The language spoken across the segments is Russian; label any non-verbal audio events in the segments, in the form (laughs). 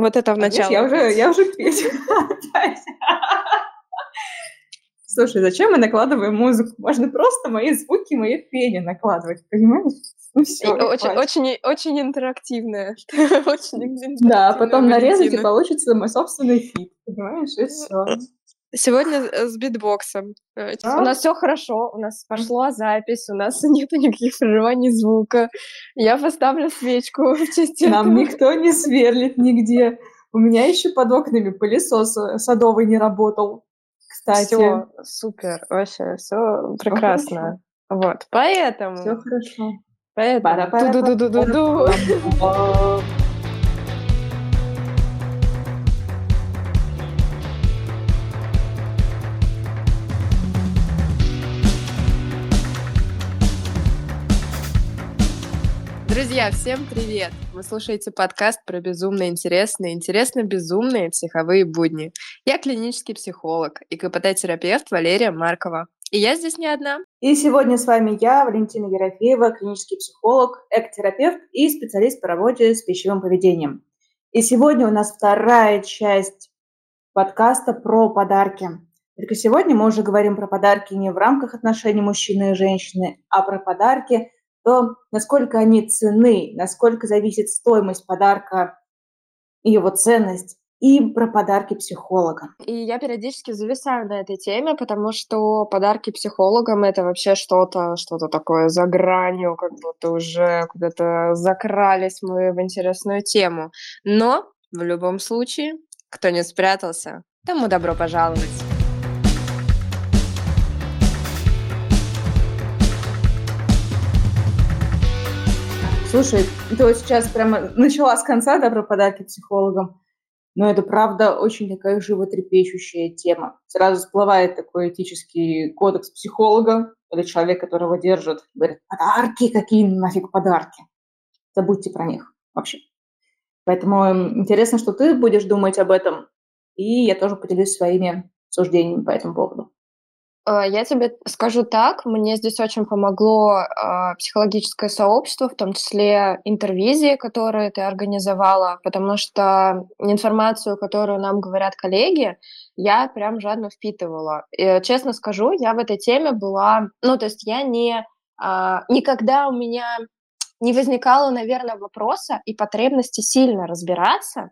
Вот это в А, начало. я уже, я уже петь. (laughs) Слушай, зачем мы накладываем музыку? Можно просто мои звуки, мои пение накладывать, понимаешь? Ну все, Очень, очень, очень интерактивная. (laughs) Очень Да, интерактивная потом нарезать и получится мой собственный feat, понимаешь? И все. Сегодня э, с битбоксом. Э, Да. У нас все хорошо, у нас пошла запись, у нас (laughs) нету никаких прерываний звука. Я поставлю свечку в честь Нам этого. никто не сверлит нигде. У меня еще под окнами пылесос э, садовый не работал, кстати. Все супер, вообще все прекрасно. Вот, поэтому, Все хорошо. поэтому, (laughs) Друзья, всем привет! Вы слушаете подкаст про безумно интересные, интересно-безумные психовые будни. Я клинический психолог и КПТ-терапевт Валерия Маркова. И я здесь не одна. И сегодня с вами я, Валентина Ерофеева, клинический психолог, экотерапевт и специалист по работе с пищевым поведением. И сегодня у нас вторая часть подкаста про подарки. Только сегодня мы уже говорим про подарки не в рамках отношений мужчины и женщины, а про подарки, то насколько они ценны, насколько зависит стоимость подарка и его ценность, и про подарки психолога. И я периодически зависаю на этой теме, потому что подарки психологам это вообще что-то, что-то такое за гранью, как будто уже куда-то закрались мы в интересную тему. Но в любом случае, кто не спрятался, тому добро пожаловать. Слушай, ты вот сейчас прямо начала с конца, да, про подарки психологам. Но это, правда, очень такая животрепещущая тема. Сразу всплывает такой этический кодекс психолога или человек, которого держат. Говорит, подарки, какие нафиг подарки. Забудьте про них вообще. Поэтому интересно, что ты будешь думать об этом. И я тоже поделюсь своими суждениями по этому поводу. Э, Я тебе скажу так, мне здесь очень помогло а, психологическое сообщество, в том числе интервизии, которые ты организовала, потому что информацию, которую нам говорят коллеги, я прям жадно впитывала. И, честно скажу, я в этой теме была, ну, то есть я не, а, никогда у меня не возникало, наверное, вопроса и потребности сильно разбираться,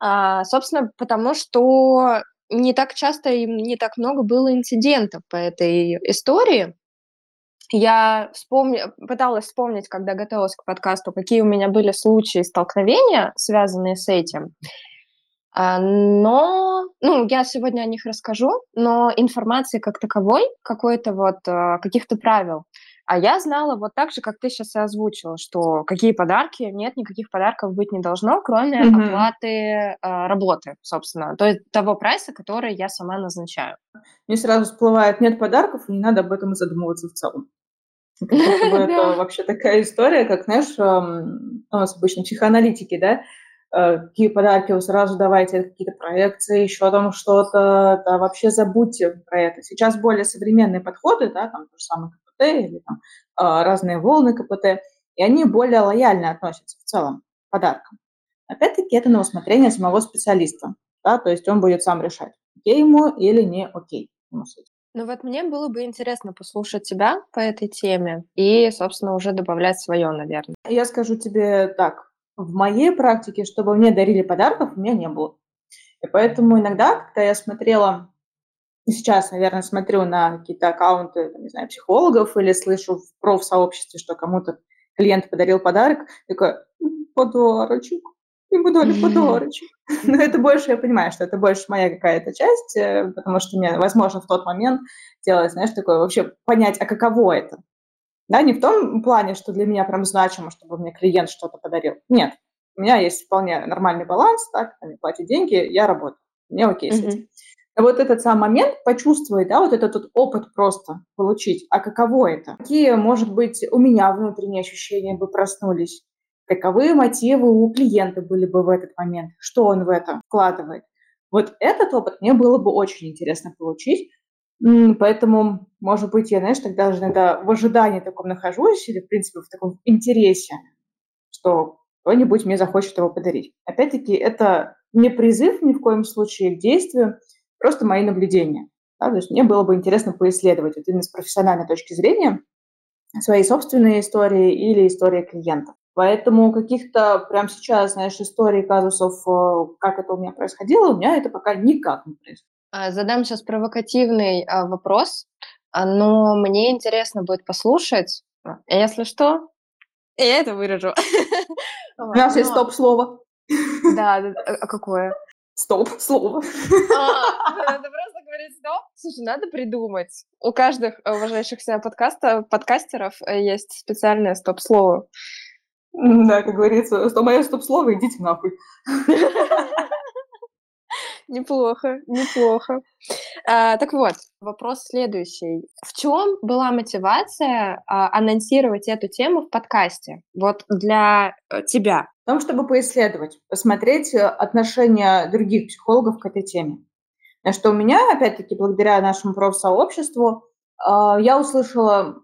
а, собственно, потому что не так часто и не так много было инцидентов по этой истории. Я вспомни... пыталась вспомнить, когда готовилась к подкасту, какие у меня были случаи столкновения, связанные с этим. А, Но, ну, я сегодня о них расскажу, но информации как таковой, какой-то вот а, каких-то правил, а я знала вот так же, как ты сейчас и озвучила, что какие подарки, нет, никаких подарков быть не должно, кроме Мгм. оплаты а, работы, собственно, то есть того прайса, который я сама назначаю. Мне сразу всплывает, нет подарков, и не надо об этом задумываться в целом. Как (laughs) это вообще такая история, как, знаешь, эм, у нас обычно психоаналитики, да, э, какие подарки вы сразу давайте, какие-то проекции, еще там что-то, да, вообще забудьте про это. Сейчас более современные подходы, да, там то же самое КПТ или там а, разные волны КПТ, и они более лояльно относятся в целом к подаркам. Опять-таки это на усмотрение самого специалиста, да, то есть он будет сам решать, окей ему или не окей ему с этим. Ну вот мне было бы интересно послушать тебя по этой теме и, собственно, уже добавлять свое, наверное. Я скажу тебе так, в моей практике, чтобы мне дарили подарков, у меня не было. И поэтому иногда, когда я смотрела, сейчас, наверное, смотрю на какие-то аккаунты, не знаю, психологов или слышу в профсообществе, что кому-то клиент подарил подарок, такой, «М, подарочек, ему дали подарочек. (laughs) Но это больше, я понимаю, что это больше моя какая-то часть, э, потому что мне, возможно, в тот момент делать, знаешь, такое вообще понять, а каково это. Да, не в том плане, что для меня прям значимо, чтобы мне клиент что-то подарил. Нет, у меня есть вполне нормальный баланс, так, они платят деньги, я работаю, мне окей с этим. Вот этот сам момент почувствовать, да, вот этот вот опыт просто получить, а каково это? Какие, может быть, у меня внутренние ощущения бы проснулись? Каковы мотивы у клиента были бы в этот момент? Что он в это вкладывает? Вот этот опыт мне было бы очень интересно получить, Поэтому, может быть, я, знаешь, тогда даже иногда в ожидании таком нахожусь или, в принципе, в таком интересе, что кто-нибудь мне захочет его подарить. Опять-таки, это не призыв ни в коем случае к действию, просто мои наблюдения. Да? То есть мне было бы интересно поисследовать вот именно с профессиональной точки зрения свои собственные истории или истории клиентов. Поэтому каких-то прямо сейчас, знаешь, историй, казусов, э, как это у меня происходило, у меня это пока никак не происходит. А, задам сейчас провокативный а, вопрос, а, но мне интересно будет послушать. Если что, я это вырежу. (laughs) У нас есть стоп-слово. Да, а какое? Стоп-слово. (laughs) Надо просто говорить стоп. Слушай, надо придумать. У каждых уважающих себя подкаста, подкастеров э, есть специальное стоп-слово. Да, как говорится, что мое стоп-слово, идите нахуй. (laughs) Неплохо, неплохо. А, так вот, вопрос следующий. В чем была мотивация а, анонсировать эту тему в подкасте? Вот для а, тебя. Том, чтобы поисследовать, посмотреть э, отношения других психологов к этой теме. Что у меня, опять-таки, благодаря нашему профсообществу, а, я услышала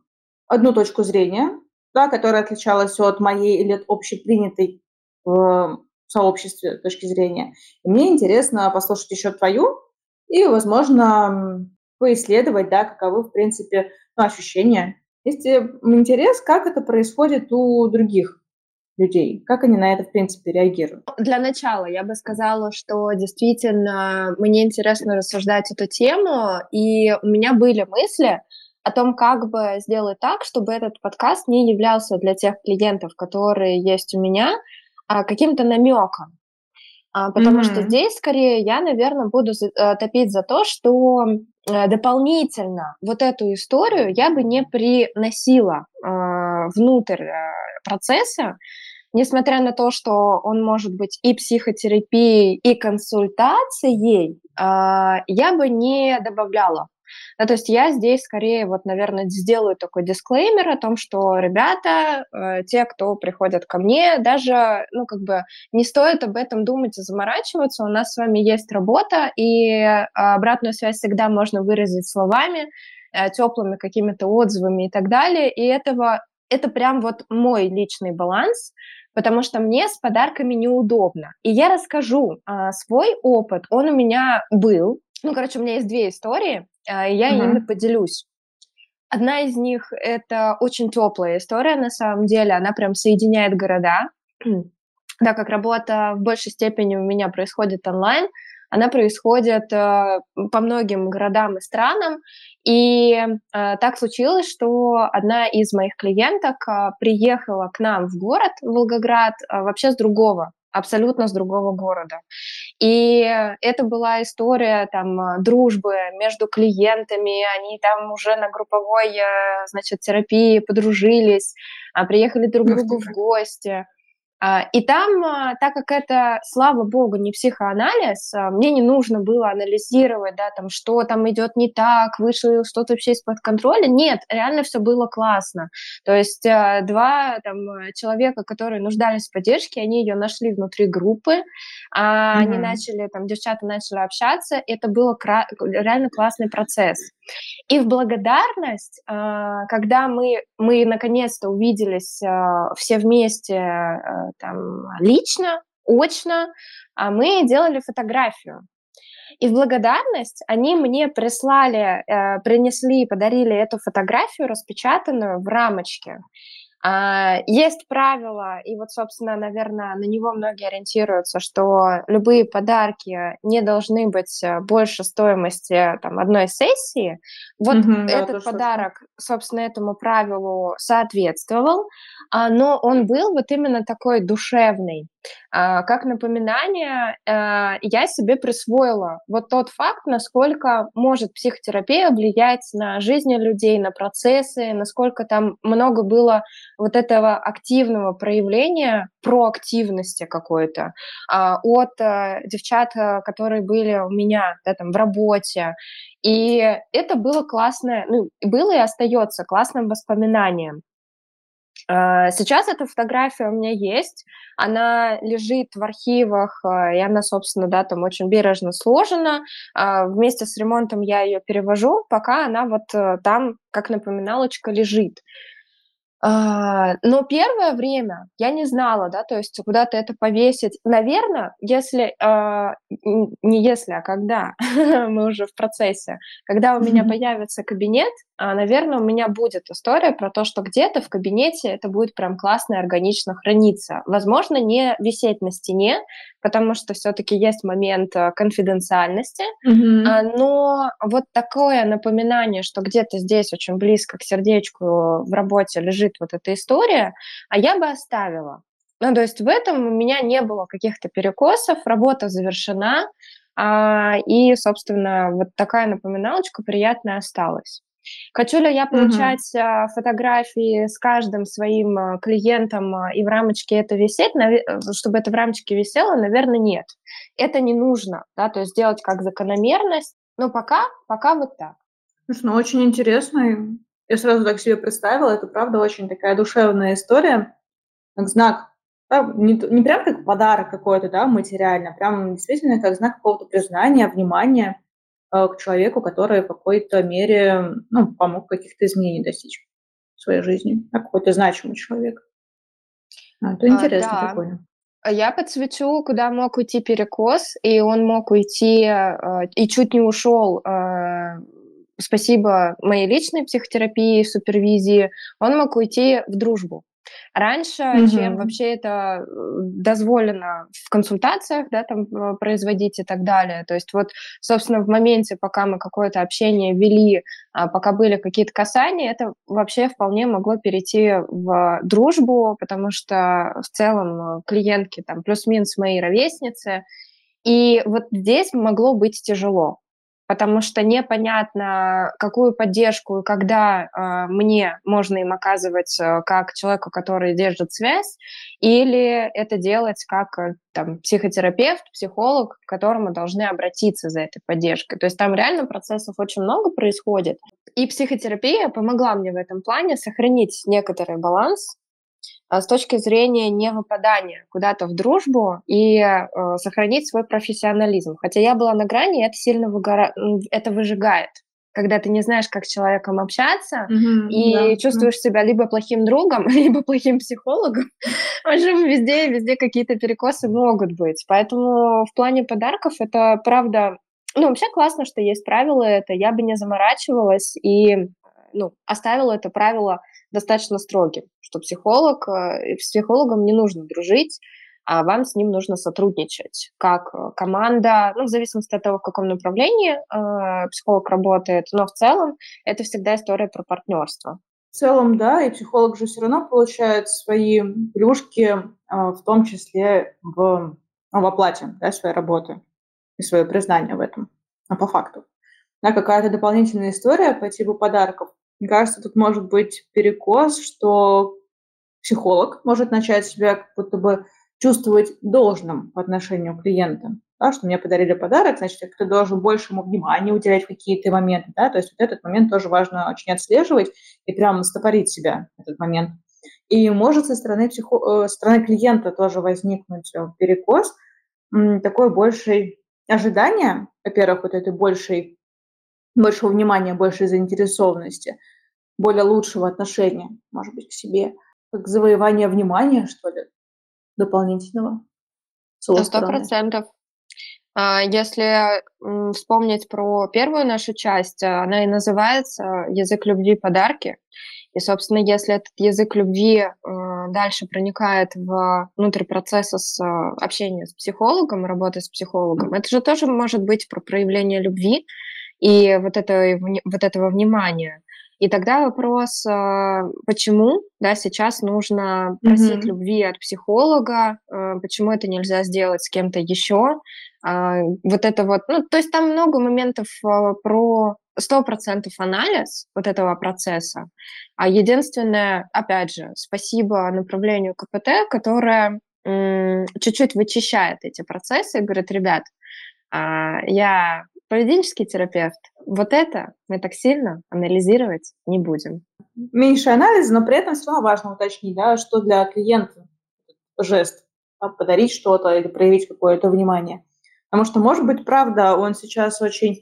одну точку зрения, да, которая отличалась от моей или от общепринятой в сообществе точки зрения. И мне интересно послушать еще твою и, возможно, поисследовать, да, каковы, в принципе, ну, ощущения. Есть интерес, как это происходит у других людей, как они на это, в принципе, реагируют? Для начала я бы сказала, что действительно мне интересно рассуждать эту тему, и у меня были мысли, о том, как бы сделать так, чтобы этот подкаст не являлся для тех клиентов, которые есть у меня, а, каким-то намеком. А, потому mm-hmm. что здесь скорее я, наверное, буду э, топить за то, что э, дополнительно вот эту историю я бы не приносила э, внутрь процесса, несмотря на то, что он может быть и психотерапией, и консультацией, э, я бы не добавляла да, то есть я здесь скорее вот, наверное, сделаю такой дисклеймер о том, что ребята, э, те, кто приходят ко мне, даже, ну, как бы не стоит об этом думать и заморачиваться. У нас с вами есть работа, и обратную связь всегда можно выразить словами, э, теплыми какими-то отзывами и так далее. И этого, это прям вот мой личный баланс, потому что мне с подарками неудобно. И я расскажу а, свой опыт, он у меня был. Ну, короче, у меня есть две истории. А, и я uh-huh. ими поделюсь. Одна из них это очень теплая история, на самом деле, она прям соединяет города. (clears throat) да, как работа в большей степени у меня происходит онлайн, она происходит э, по многим городам и странам. И э, так случилось, что одна из моих клиенток э, приехала к нам в город, Волгоград, вообще с другого абсолютно с другого города. И это была история там дружбы между клиентами, они там уже на групповой, значит, терапии подружились, а, приехали друг к другу в гости. А, и там, а, так как это, слава богу, не психоанализ, а, мне не нужно было анализировать, да, там, что там идет не так, вышло что-то вообще из-под контроля. Нет, реально все было классно. То есть два там, человека, которые нуждались в поддержке, они ее нашли внутри группы, mm-hmm. они начали, там, девчата начали общаться, это был кра- реально классный процесс. И в благодарность, когда мы, мы наконец-то увиделись все вместе там, лично, очно, а мы делали фотографию. И в благодарность они мне прислали, э, принесли, подарили эту фотографию распечатанную в рамочке. А, есть правило, и вот, собственно, наверное, на него многие ориентируются, что любые подарки не должны быть э, больше стоимости там, одной сессии. Вот mm-hmm, этот да, подарок, что собственно, этому правилу соответствовал, а, но он был вот именно такой душевный. А, как напоминание, э, я себе присвоила вот тот факт, насколько может психотерапия влиять на жизнь людей, на процессы, насколько там много было вот этого активного проявления, проактивности какой-то а, от э, девчат, э, которые были у меня да, там, в работе. И это было классное, ну, было и остается классным воспоминанием. А, сейчас эта фотография у меня есть, она лежит в архивах, а, и она, собственно, да, там очень бережно сложена. А, вместе с ремонтом я ее перевожу, пока она вот э, там, как напоминалочка, лежит. А, но первое время я не знала, да, то есть куда-то это повесить. Наверное, если, а, не если, а когда, (laughs) мы уже в процессе, когда у меня появится кабинет, а, наверное, у меня будет история про то, что где-то в кабинете это будет прям классно и органично храниться. Возможно, не висеть на стене, потому что все-таки есть момент э, конфиденциальности, mm-hmm. но вот такое напоминание, что где-то здесь очень близко к сердечку в работе лежит вот эта история, а я бы оставила. Ну, то есть в этом у меня не было каких-то перекосов, работа завершена, а, и, собственно, вот такая напоминалочка приятная осталась. Хочу ли я получать uh-huh. фотографии с каждым своим а, клиентом а, и в рамочке это висеть, чтобы это в рамочке висело, наверное, нет. Это не нужно, да, то есть делать как закономерность, но пока, пока вот так. Слушай, ну очень интересно. Я сразу так себе представила, это правда очень такая душевная история, как знак, да, не, не прям как подарок какой-то, да, материально, а прям действительно как знак какого-то признания, внимания Э, к человеку, который в какой-то мере ну, помог каких-то изменений достичь в своей жизни, а какой-то значимый человек. А, это интересно, а, да. прикольно. Я подсвечу, куда мог уйти перекос, и он мог уйти э, и чуть не ушел. Э, спасибо моей личной психотерапии, супервизии. Он мог уйти в дружбу раньше, mm-hmm. чем вообще это э, дозволено в консультациях, да, там э, производить и так далее. То есть вот, собственно, в моменте, пока мы какое-то общение вели, а, пока были какие-то касания, это вообще вполне могло перейти в дружбу, потому что в целом э, клиентки там плюс-минус мои ровесницы, и вот здесь могло быть тяжело, потому что непонятно, какую поддержку и когда э, мне можно им оказывать э, как человеку, который держит связь, или это делать как э, там, психотерапевт, психолог, к которому должны обратиться за этой поддержкой. То есть там реально процессов очень много происходит. И психотерапия помогла мне в этом плане сохранить некоторый баланс с точки зрения не выпадания куда-то в дружбу и э, сохранить свой профессионализм. Хотя я была на грани, и это сильно выгора... это выжигает когда ты не знаешь, как с человеком общаться, mm-hmm, и да, чувствуешь да. себя либо плохим другом, (laughs) либо плохим психологом. (laughs) В общем, везде, везде какие-то перекосы могут быть. Поэтому в плане подарков это правда... Ну, вообще классно, что есть правила это. Я бы не заморачивалась и ну, оставила это правило достаточно строгим, что психолог, э, с психологом не нужно дружить, а вам с ним нужно сотрудничать, как э, команда, ну, в зависимости от того, в каком направлении э, психолог работает, но в целом это всегда история про партнерство. В целом, да, и психолог же все равно получает свои плюшки, э, в том числе в, ну, в оплате да, своей работы и свое признание в этом, а по факту. Да, какая-то дополнительная история по типу подарков мне кажется, тут может быть перекос, что психолог может начать себя как будто бы чувствовать должным по отношению к клиенту. Да, что мне подарили подарок, значит, ты должен больше ему внимания уделять какие-то моменты. Да? То есть вот этот момент тоже важно очень отслеживать и прямо стопорить себя этот момент. И может со стороны, психо... Э, со стороны клиента тоже возникнуть э, перекос, такое большее ожидание, во-первых, вот этой большей, большего внимания, большей заинтересованности – более лучшего отношения, может быть, к себе, как завоевание внимания, что ли, дополнительного. Сто процентов. А, если вспомнить про первую нашу часть, она и называется «Язык любви. Подарки». И, собственно, если этот язык любви э, дальше проникает в внутрь процесса с общения с психологом, работы с психологом, это же тоже может быть про проявление любви и вот, это, вот этого внимания. И тогда вопрос, а, почему да, сейчас нужно просить mm-hmm. любви от психолога, а, почему это нельзя сделать с кем-то еще. А, вот это вот, ну, то есть там много моментов про 100% анализ вот этого процесса. А единственное, опять же, спасибо направлению КПТ, которое чуть-чуть вычищает эти процессы и говорит, ребят, я поведенческий терапевт, вот это мы так сильно анализировать не будем. Меньше анализа, но при этом все равно важно уточнить, да, что для клиента жест, да, подарить что-то или проявить какое-то внимание. Потому что, может быть, правда, он сейчас очень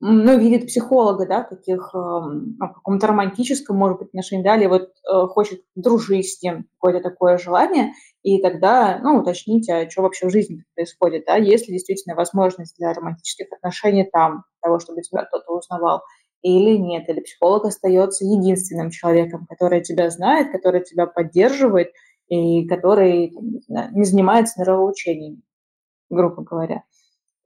ну, видит психолога, да, таких, э, в каком-то романтическом, может быть, отношении, да, или вот э, хочет дружить с ним, какое-то такое желание, и тогда, ну, уточните, а что вообще в жизни происходит, да, есть ли действительно возможность для романтических отношений там, того, чтобы тебя кто-то узнавал, или нет, или психолог остается единственным человеком, который тебя знает, который тебя поддерживает, и который не занимается нравоучением, грубо говоря.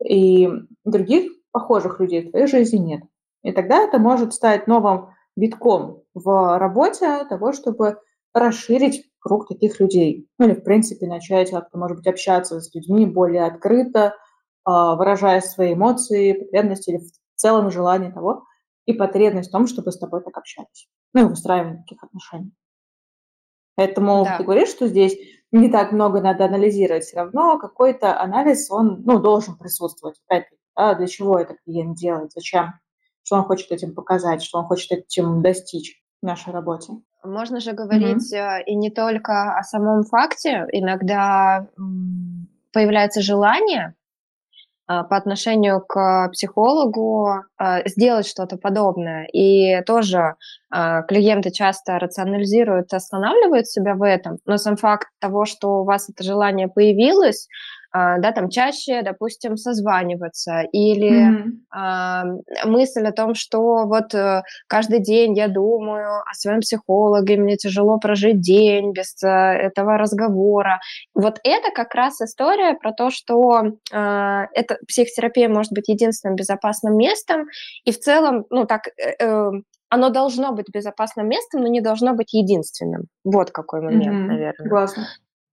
И других похожих людей в твоей жизни нет. И тогда это может стать новым витком в работе того, чтобы расширить круг таких людей. Ну или, в принципе, начать как-то, может быть, общаться с людьми более открыто, а, выражая свои эмоции, потребности или в целом желание того и потребность в том, чтобы с тобой так общались. Ну и выстраивание таких отношений. Поэтому да. ты говоришь, что здесь не так много надо анализировать, все равно какой-то анализ, он ну, должен присутствовать. Опять-таки, да, для чего это клиент делает, зачем, что он хочет этим показать, что он хочет этим достичь в нашей работе. Можно же говорить mm-hmm. и не только о самом факте, иногда появляется желание а, по отношению к психологу а, сделать что-то подобное. И тоже клиенты часто рационализируют, останавливают себя в этом, но сам факт того, что у вас это желание появилось, а, да, там чаще, допустим, созваниваться, или mm-hmm. мысль о том, что вот э, каждый день я думаю о своем психологе, мне тяжело прожить день без э, этого разговора. Вот это как раз история про то, что э, это психотерапия может быть единственным безопасным местом, и в целом, ну так, оно должно быть безопасным местом, но не должно быть единственным. Вот какой момент, mm-hmm. наверное. Классно.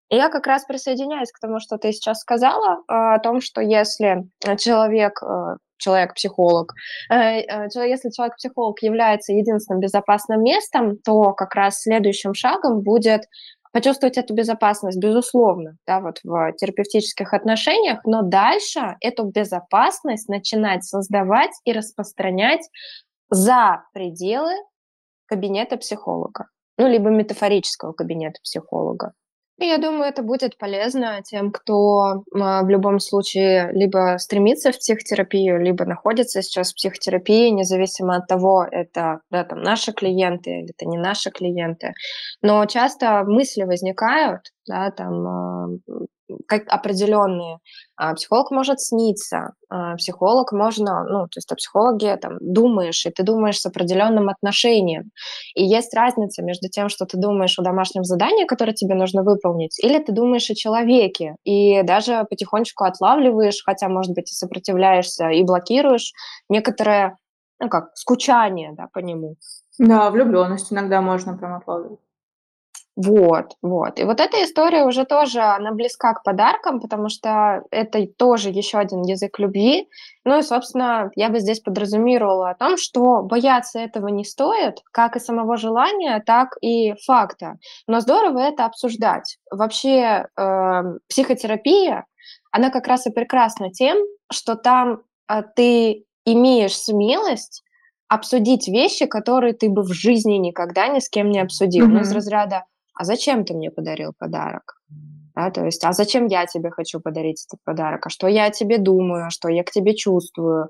И я как раз присоединяюсь к тому, что ты сейчас сказала, а, о том, что если человек, э, человек-психолог, э, э, если человек-психолог является единственным безопасным местом, то как раз следующим шагом будет почувствовать эту безопасность, безусловно, да, вот в терапевтических отношениях, но дальше эту безопасность начинать создавать и распространять за пределы кабинета психолога, ну, либо метафорического кабинета психолога. Я думаю, это будет полезно тем, кто а, в любом случае либо стремится в психотерапию, либо находится сейчас в психотерапии, независимо от того, это да, там, наши клиенты или это не наши клиенты. Но часто мысли возникают, да, там, а, как определенные. А, психолог может сниться, а, психолог можно, ну, то есть о психологе там думаешь, и ты думаешь с определенным отношением. И есть разница между тем, что ты думаешь о домашнем задании, которое тебе нужно выполнить, или ты думаешь о человеке, и даже потихонечку отлавливаешь, хотя, может быть, и сопротивляешься, и блокируешь некоторое, ну как, скучание, да, по нему. Да, влюбленность иногда можно прям отлавливать. Вот, вот. И вот эта история уже тоже, она близка к подаркам, потому что это тоже еще один язык любви. Ну и, собственно, я бы здесь подразумевала о том, что бояться этого не стоит, как и самого желания, так и факта. Но здорово это обсуждать. Вообще э, психотерапия, она как раз и прекрасна тем, что там э, ты имеешь смелость обсудить вещи, которые ты бы в жизни никогда ни с кем не обсудил. Mm-hmm. Ну, из разряда а зачем ты мне подарил подарок? Да, то есть, а зачем я тебе хочу подарить этот подарок? А что я о тебе думаю? А что я к тебе чувствую?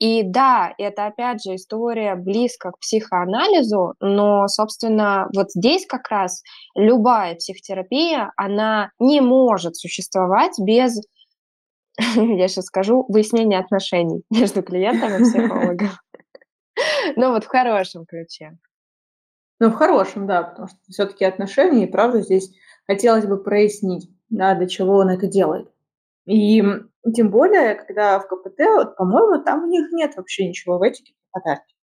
И да, это опять же история близко к психоанализу, но, собственно, вот здесь как раз любая психотерапия, она не может существовать без, (laughs) я сейчас скажу, выяснения отношений между клиентом и психологом. (laughs) Ну вот в хорошем ключе. Ну, в хорошем, да, потому что все-таки отношения, и правда здесь хотелось бы прояснить, да, для чего он это делает. И тем более, когда в КПТ, вот, по-моему, там у них нет вообще ничего в этике подарки.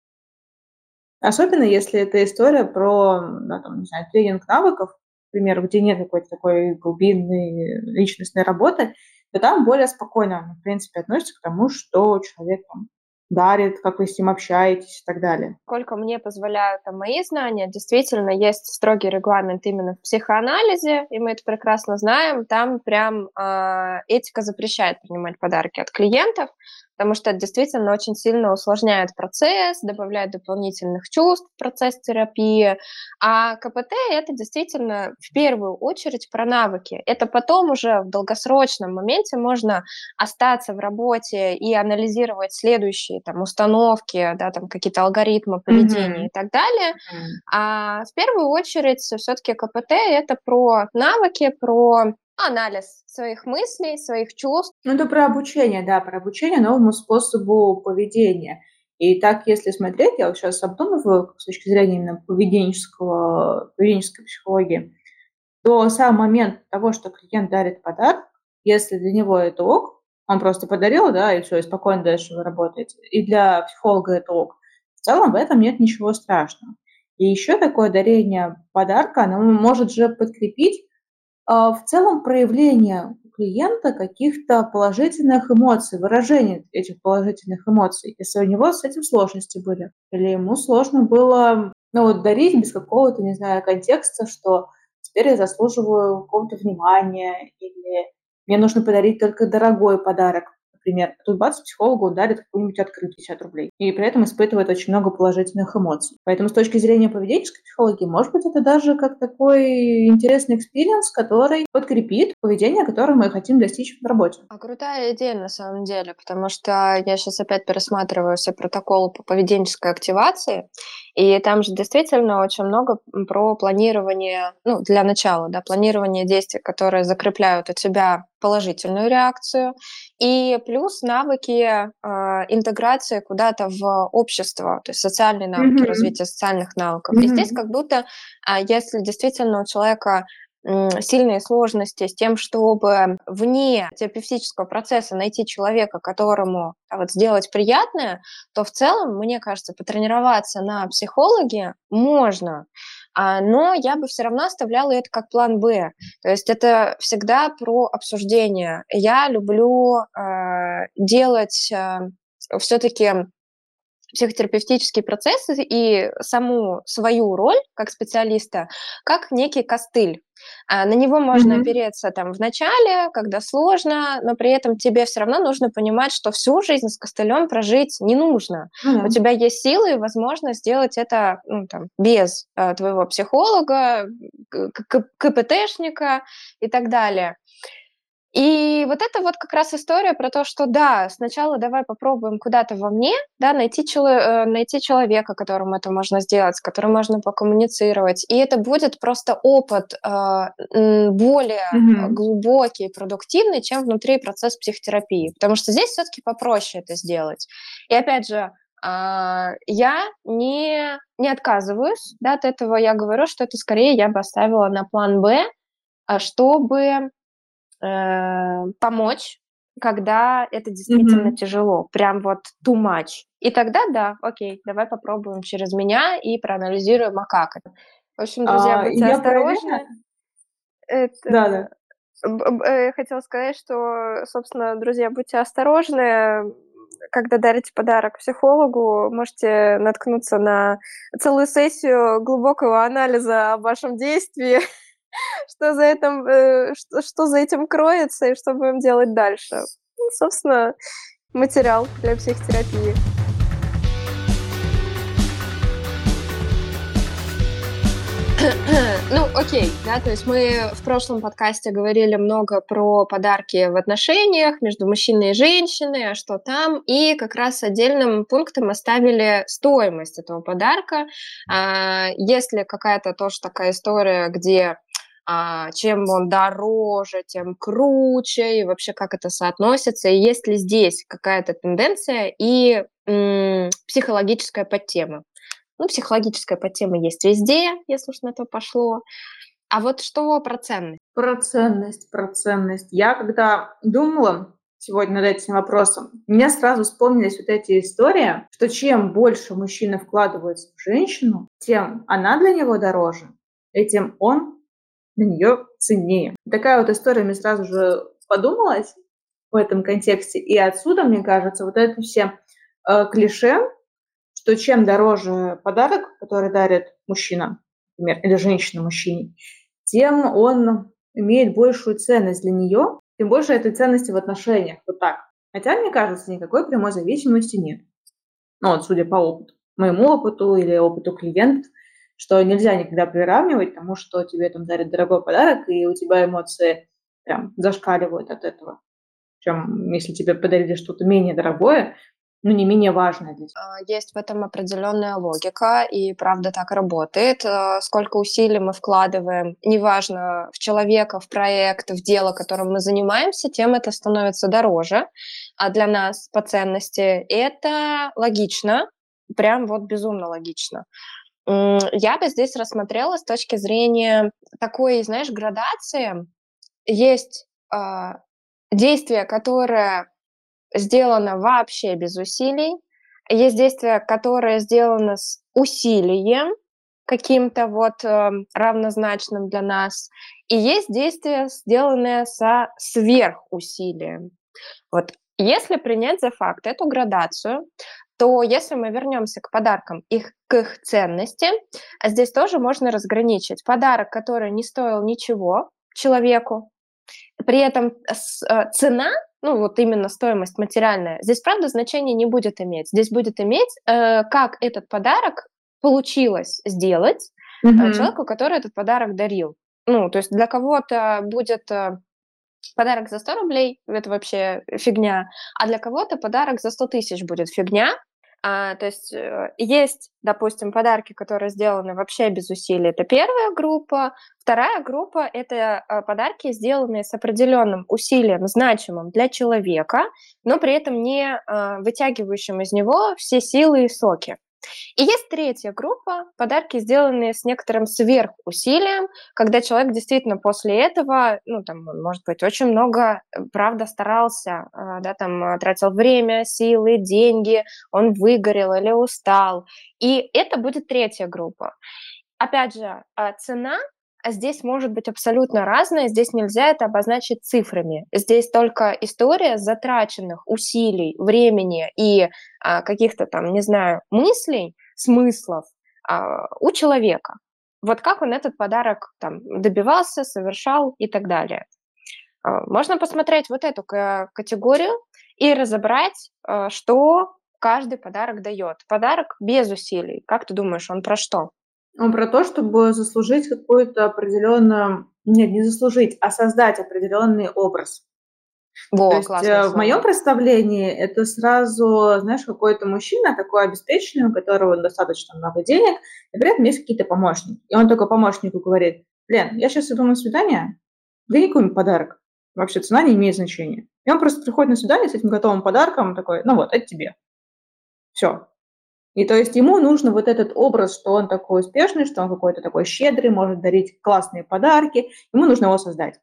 Особенно если это история про, да, там, не знаю, тренинг навыков, к примеру, где нет какой-то такой глубинной личностной работы, то там более спокойно, в принципе, относится к тому, что человек там, дарит, как вы с ним общаетесь и так далее. Сколько мне позволяют там, мои знания, действительно есть строгий регламент именно в психоанализе, и мы это прекрасно знаем. Там прям э, этика запрещает принимать подарки от клиентов, потому что это действительно очень сильно усложняет процесс, добавляет дополнительных чувств в процесс терапии. А КПТ — это действительно в первую очередь про навыки. Это потом уже в долгосрочном моменте можно остаться в работе и анализировать следующие там установки, да, там какие-то алгоритмы поведения mm-hmm. и так далее. Mm-hmm. А в первую очередь все-таки КПТ — это про навыки, про анализ своих мыслей, своих чувств. Ну, это про обучение, да, про обучение новому способу поведения. И так, если смотреть, я вот сейчас обдумываю с точки зрения именно поведенческого, поведенческой психологии, то сам момент того, что клиент дарит подарок, если для него это ок, он просто подарил, да, и все, и спокойно дальше вы работаете. И для психолога это ок. В целом в этом нет ничего страшного. И еще такое дарение подарка, оно может же подкрепить в целом проявление у клиента каких-то положительных эмоций, выражение этих положительных эмоций, если у него с этим сложности были. Или ему сложно было ну, вот, дарить без какого-то, не знаю, контекста, что теперь я заслуживаю какого-то внимания, или мне нужно подарить только дорогой подарок например. Тут бац, психологу дарит какую-нибудь открытку 50 рублей. И при этом испытывает очень много положительных эмоций. Поэтому с точки зрения поведенческой психологии, может быть, это даже как такой интересный experience, который подкрепит поведение, которое мы хотим достичь в работе. А крутая идея на самом деле, потому что я сейчас опять пересматриваю все протоколы по поведенческой активации, и там же действительно очень много про планирование, ну, для начала, да, планирование действий, которые закрепляют у тебя положительную реакцию, и плюс навыки э, интеграции куда-то в общество, то есть социальные навыки, mm-hmm. развитие социальных навыков. Mm-hmm. И здесь как будто, э, если действительно у человека сильные сложности с тем, чтобы вне терапевтического процесса найти человека, которому а, вот, сделать приятное, то в целом, мне кажется, потренироваться на психологе можно. А, но я бы все равно оставляла это как план Б. То есть это всегда про обсуждение. Я люблю э, делать э, все-таки психотерапевтические процессы и саму свою роль как специалиста как некий костыль. А, на него можно mm-hmm. опереться там в начале, когда сложно, но при этом тебе все равно нужно понимать, что всю жизнь с костылем прожить не нужно. Mm-hmm. У тебя есть силы и возможность сделать это ну, там, без а, твоего психолога, КПТшника и так далее. И вот это вот как раз история про то, что да, сначала давай попробуем куда-то во мне, да, найти, чело- э, найти человека, которому это можно сделать, с которым можно покоммуницировать. И это будет просто опыт э, более mm-hmm. глубокий, продуктивный, чем внутри процесс психотерапии. Потому что здесь все-таки попроще это сделать. И опять же, а, я не, не отказываюсь да, от этого. Я говорю, что это скорее я бы оставила на план Б, а, чтобы э, помочь, когда это действительно mm-hmm. тяжело, прям вот too much. И тогда да, окей, давай попробуем через меня и проанализируем, а как это. В общем, друзья, а, будьте осторожны. Это... Да, да. Я хотела сказать, что, собственно, друзья, будьте осторожны, когда дарите подарок психологу, можете наткнуться на целую сессию глубокого анализа о вашем действии, (laughs) (laughs) что за этим, э, что, что за этим кроется и что будем делать дальше. Ну, собственно, материал для психотерапии. (clears throat) Ну, окей, да, то есть мы в прошлом подкасте говорили много про подарки в отношениях между мужчиной и женщиной, а что там, и как раз отдельным пунктом оставили стоимость этого подарка. А, если какая-то тоже такая история, где а, чем он дороже, тем круче, и вообще как это соотносится, и есть ли здесь какая-то тенденция и м- психологическая подтема. Ну, психологическая подтема есть везде, если уж на то пошло. А вот что про ценность? Про ценность, про ценность. Я когда думала сегодня над этим вопросом, мне сразу вспомнились вот эти истории, что чем больше мужчина вкладывается в женщину, тем она для него дороже, и тем он для нее ценнее. Такая вот история мне сразу же подумалась в этом контексте. И отсюда, мне кажется, вот это все э, клише, что чем дороже подарок, который дарит мужчина, например, или женщина мужчине, тем он имеет большую ценность для нее, тем больше этой ценности в отношениях. Вот так. Хотя, мне кажется, никакой прямой зависимости нет. Ну, вот, судя по опыту, моему опыту или опыту клиентов, что нельзя никогда приравнивать тому, что тебе там дарят дорогой подарок, и у тебя эмоции прям зашкаливают от этого, чем если тебе подарили что-то менее дорогое, ну, не менее важное для тебя. Есть в этом определенная логика, и правда так работает. А, сколько усилий мы вкладываем, неважно, в человека, в проект, в дело, которым мы занимаемся, тем это становится дороже а для нас по ценности. Это логично, прям вот безумно логично. Я бы здесь рассмотрела с точки зрения такой, знаешь, градации. Есть э, действие, которое сделано вообще без усилий, есть действие, которое сделано с усилием каким-то вот э, равнозначным для нас, и есть действие, сделанное со сверхусилием. Вот если принять за факт эту градацию, то если мы вернемся к подаркам, их, к их ценности, а здесь тоже можно разграничить подарок, который не стоил ничего человеку, при этом э, цена, ну вот именно стоимость материальная, здесь правда значения не будет иметь. Здесь будет иметь, э, как этот подарок получилось сделать mm-hmm. человеку, который этот подарок дарил. Ну, то есть для кого-то будет подарок за 100 рублей, это вообще фигня, а для кого-то подарок за 100 тысяч будет фигня. А, то есть э, есть, допустим, подарки, которые сделаны вообще без усилий. Это первая группа. Вторая группа – это э, подарки, сделанные с определенным усилием, значимым для человека, но при этом не э, вытягивающим из него все силы и соки. И есть третья группа, подарки, сделанные с некоторым сверхусилием, когда человек действительно после этого, ну, там, может быть, очень много, э, правда, старался, э, да, там, э, тратил время, силы, деньги, он выгорел или устал. И это будет третья группа. Опять же, цена а здесь может быть абсолютно разное, здесь нельзя это обозначить цифрами. Здесь только история затраченных усилий, времени и а, каких-то там, не знаю, мыслей, смыслов а, у человека. Вот как он этот подарок там добивался, совершал и так далее. А, можно посмотреть вот эту категорию и разобрать, а, что каждый подарок дает. Подарок без усилий. Как ты думаешь, он про что? Он про то, чтобы заслужить какую-то определенную... Нет, не заслужить, а создать определенный образ. Во, то есть э, в моем представлении это сразу, знаешь, какой-то мужчина такой обеспеченный, у которого достаточно много денег, и при этом есть какие-то помощники. И он только помощнику говорит, Лен, я сейчас иду на свидание, дай какой-нибудь подарок. Вообще цена не имеет значения. И он просто приходит на свидание с этим готовым подарком, такой, ну вот, это тебе. Все. И то есть ему нужно вот этот образ, что он такой успешный, что он какой-то такой щедрый, может дарить классные подарки. Ему нужно его создать.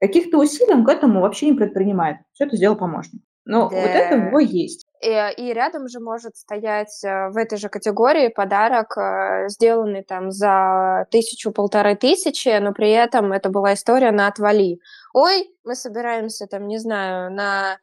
Каких-то усилий он к этому вообще не предпринимает. Все это сделал помощник. Но да. вот это у него есть. И, и рядом же может стоять э, в этой же категории подарок, э, сделанный там за тысячу-полторы тысячи, но при этом это была история на отвали. Ой, мы собираемся там, не знаю, на